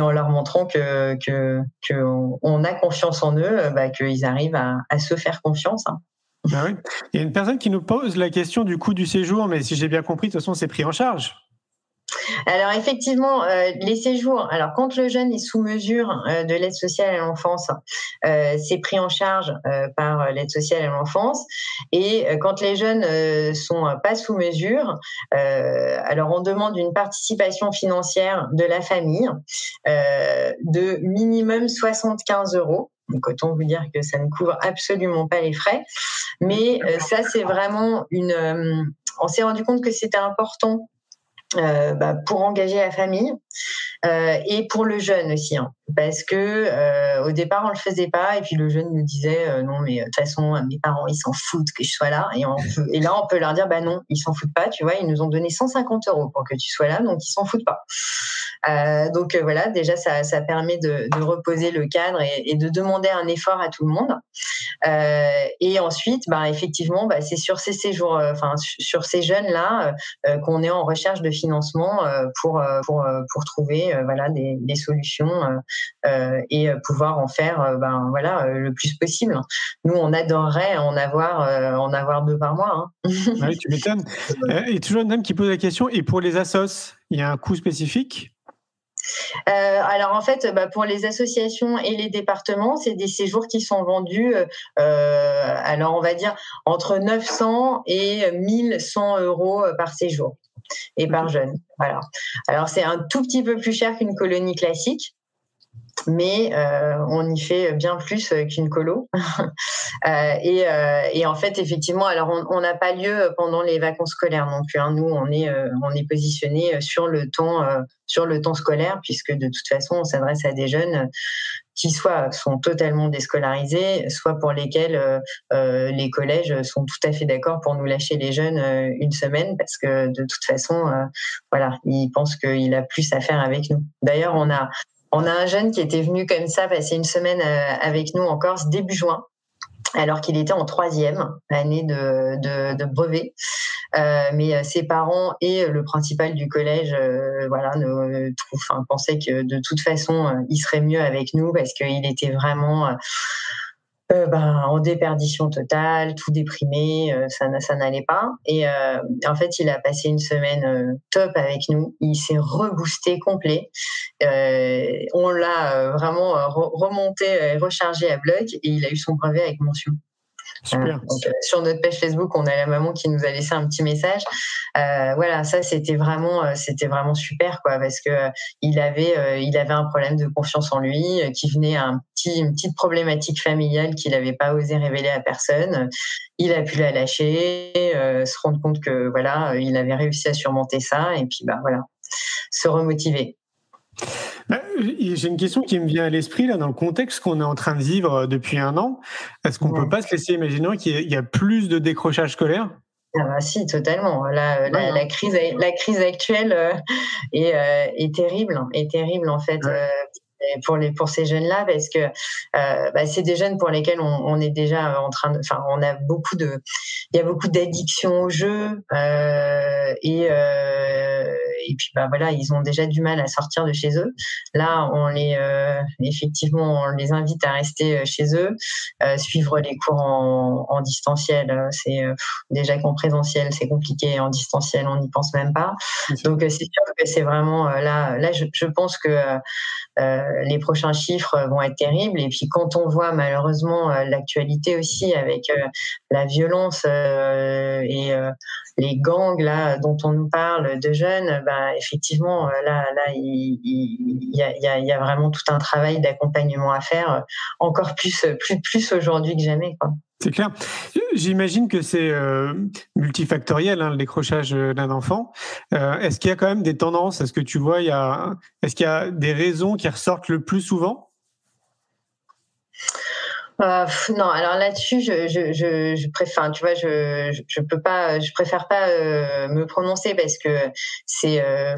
en leur montrant que que qu'on a confiance en eux, bah, qu'ils arrivent à, se faire confiance. Hein. Ah Il y a une personne qui nous pose la question du coût du séjour, mais si j'ai bien compris, de toute façon, c'est pris en charge. Alors effectivement, euh, les séjours. Alors quand le jeune est sous mesure euh, de l'aide sociale à l'enfance, euh, c'est pris en charge par l'aide sociale à l'enfance. Et quand les jeunes sont pas sous mesure, alors on demande une participation financière de la famille de minimum 75 euros. Donc autant vous dire que ça ne couvre absolument pas les frais. Mais ça, c'est vraiment une... on s'est rendu compte que c'était important euh, bah, pour engager la famille euh, et pour le jeune aussi, hein, parce que euh, au départ on le faisait pas et puis le jeune nous disait euh, non mais de toute façon mes parents ils s'en foutent que je sois là et, on et là on peut leur dire bah non ils s'en foutent pas tu vois ils nous ont donné 150 euros pour que tu sois là donc ils s'en foutent pas euh, donc voilà déjà ça, ça permet de, de, reposer le cadre et, et, de demander un effort à tout le monde et ensuite bah effectivement bah, c'est sur ces séjours enfin sur ces jeunes là qu'on est en recherche de financement pour pour pour trouver trouver voilà des, des solutions et pouvoir en faire ben voilà le plus possible. Nous, on adorerait en avoir en avoir deux par mois. Hein. oui, tu m'étonnes. et toujours une dame qui pose la question. Et pour les assos, il y a un coût spécifique? Euh, alors en fait, bah, pour les associations et les départements, c'est des séjours qui sont vendus, euh, alors on va dire entre 900 et 1100 euros par séjour et par jeune. Voilà. Alors c'est un tout petit peu plus cher qu'une colonie classique mais euh, on y fait bien plus qu'une colo. euh, et, euh, en fait, effectivement, alors on n'a pas lieu pendant les vacances scolaires non plus. Hein. Nous, on est euh, on est positionné sur le temps euh, sur le temps scolaire, puisque de toute façon, on s'adresse à des jeunes qui soit sont totalement déscolarisés, soit pour lesquels euh, les collèges sont tout à fait d'accord pour nous lâcher les jeunes une semaine, parce que de toute façon, voilà, ils pensent qu'il a plus à faire avec nous. D'ailleurs, on a on a un jeune qui était venu comme ça passer une semaine euh, avec nous en Corse début juin alors qu'il était en troisième année de, brevet. Euh, mais euh, ses parents et le principal du collège, voilà, ne, pensaient que de toute façon, il serait mieux avec nous parce qu'il était vraiment euh, ben, en déperdition totale, tout déprimé, euh, ça, n'allait pas. Et euh, en fait, il a passé une semaine euh, top avec nous. Il s'est reboosté complet. on l'a vraiment remonté, rechargé à bloc et il a eu son brevet avec mention. Super. Euh, sur notre page Facebook, on a la maman qui nous a laissé un petit message. Euh, voilà, ça c'était vraiment, euh, c'était vraiment super quoi, parce que il avait, un problème de confiance en lui, qui venait à un une petite problématique familiale qu'il n'avait pas osé révéler à personne. Il a pu la lâcher, se rendre compte que voilà, il avait réussi à surmonter ça, et puis bah voilà, se remotiver. Bah, j'ai une question qui me vient à l'esprit là dans le contexte qu'on est en train de vivre euh, depuis un an. Est-ce qu'on ne peut pas se laisser imaginer qu'il y, a plus de décrochage scolaire? Ah bah si, totalement. La, la, crise, la crise actuelle euh, est, euh, est terrible, est terrible en fait pour les pour ces jeunes là parce que bah, c'est des jeunes pour lesquels on, on, est déjà en train de enfin on a beaucoup de il y a beaucoup d'addiction au jeu et et puis bah voilà, ils ont déjà du mal à sortir de chez eux. Là, on les euh, effectivement, on les invite à rester euh, chez eux, euh, suivre les cours en, en distanciel. C'est déjà qu'en présentiel, c'est compliqué. En distanciel, on n'y pense même pas. Donc c'est sûr que c'est vraiment là. Là, je, je pense que euh, les prochains chiffres vont être terribles. Et puis quand on voit malheureusement l'actualité aussi avec la violence et les gangs là dont on nous parle de jeunes, bah, effectivement là là il, y, a, y, a, vraiment tout un travail d'accompagnement à faire, encore plus plus plus aujourd'hui que jamais quoi. C'est clair. J'imagine que c'est euh, multifactoriel hein, le décrochage d'un enfant. Euh, est-ce qu'il y a quand même des tendances? Est-ce que tu vois, il y a, est-ce qu'il y a des raisons qui ressortent le plus souvent? Euh, non, alors là-dessus, je, je, je, je, préfère, tu vois, je, je, peux pas, je préfère pas euh, me prononcer parce que c'est, euh,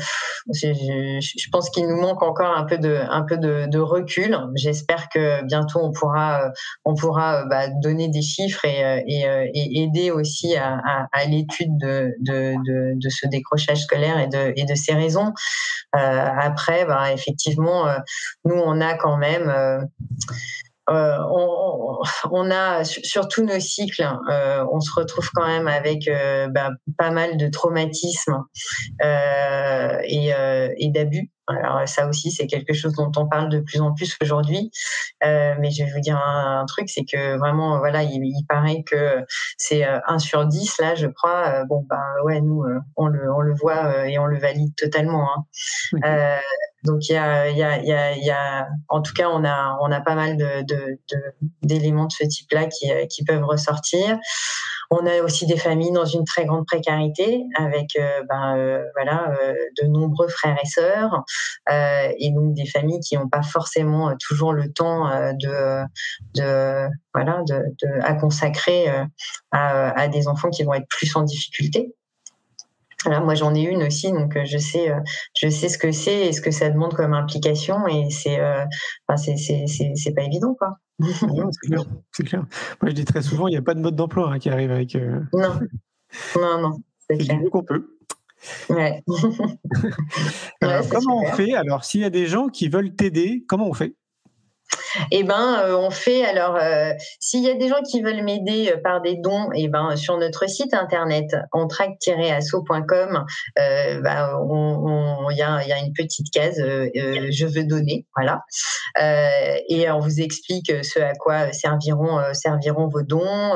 je, pense qu'il nous manque encore un peu de, un peu de, de recul. J'espère que bientôt on pourra, on pourra bah, donner des chiffres et, et, et aider aussi à, à, à l'étude de, de, de, de, ce décrochage scolaire et de, et de ses raisons. après, bah, effectivement, nous on a quand même euh, on, on, a sur, tous nos cycles, euh, on se retrouve quand même avec euh, bah, pas mal de traumatismes et, et d'abus. Alors ça aussi, c'est quelque chose dont on parle de plus en plus aujourd'hui. Euh, mais je vais vous dire un, truc, c'est que vraiment, voilà, il, il paraît que c'est 1 sur 10, là, je crois. bon, bah ouais, nous, on le, on le voit et on le valide totalement. Hein. Donc il y a, y, a, y, a, y a, en tout cas, on a, on a pas mal de, d'éléments de, de, ce type-là qui, euh, qui peuvent ressortir. On a aussi des familles dans une très grande précarité, avec euh, ben, euh, voilà de nombreux frères et sœurs, et donc des familles qui n'ont pas forcément toujours le temps de, de voilà de, de à consacrer à, à des enfants qui vont être plus en difficulté moi j'en ai une aussi, donc euh, je sais, euh, je sais ce que c'est et ce que ça demande comme implication, et c'est, euh, c'est, pas évident, quoi. c'est clair, clair. Moi je dis très souvent, il n'y a pas de mode d'emploi hein, qui arrive avec. Non, non, non, c'est clair. qu'on peut. Ouais. Alors, comment on fait? Alors, s'il y a des gens qui veulent t'aider, comment on fait? Eh ben, euh, on fait alors. euh, S'il y a des gens qui veulent m'aider euh, par des dons, eh ben sur notre site internet entract-asso.com, euh, bah, on- on- il y, a, il y a une petite case je veux donner, voilà. Et on vous explique ce à quoi serviront vos dons.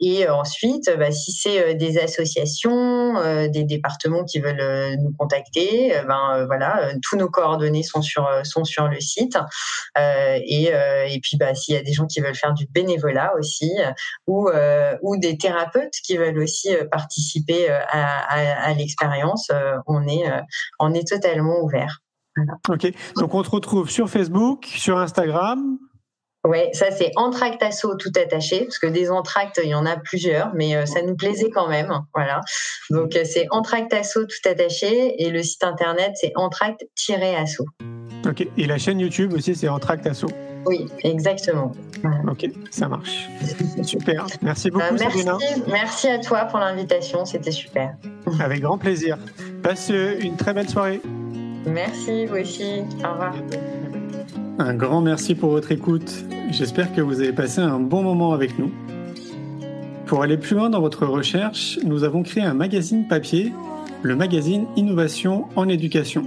et ensuite, bah, si c'est des associations, des départements qui veulent nous contacter, ben voilà, tous nos coordonnées sont sur le site. Euh, et, euh, et puis, bah, s'il y a des gens qui veulent faire du bénévolat aussi, euh, ou, ou des thérapeutes qui veulent aussi participer à, à, à l'expérience, on est on est totalement ouvert. Ok. Donc, on te retrouve sur Facebook, sur Instagram. Ouais, ça c'est entracte asso tout attaché, parce que des entractes, il y en a plusieurs, mais euh, ça nous plaisait quand même. Voilà. Donc euh, c'est entracte asso tout attaché et le site internet c'est entracte-asso. Ok. Et la chaîne YouTube aussi, c'est Entracte Asso. Oui, exactement. Ok, ça marche. Super. Merci beaucoup, Euh, merci, Sabrina. merci à toi pour l'invitation, c'était super. Avec grand plaisir. Passe euh, une très belle soirée. Merci, vous aussi. Au revoir. Un grand merci pour votre écoute. J'espère que vous avez passé un bon moment avec nous. Pour aller plus loin dans votre recherche, nous avons créé un magazine papier, le magazine Innovation en éducation.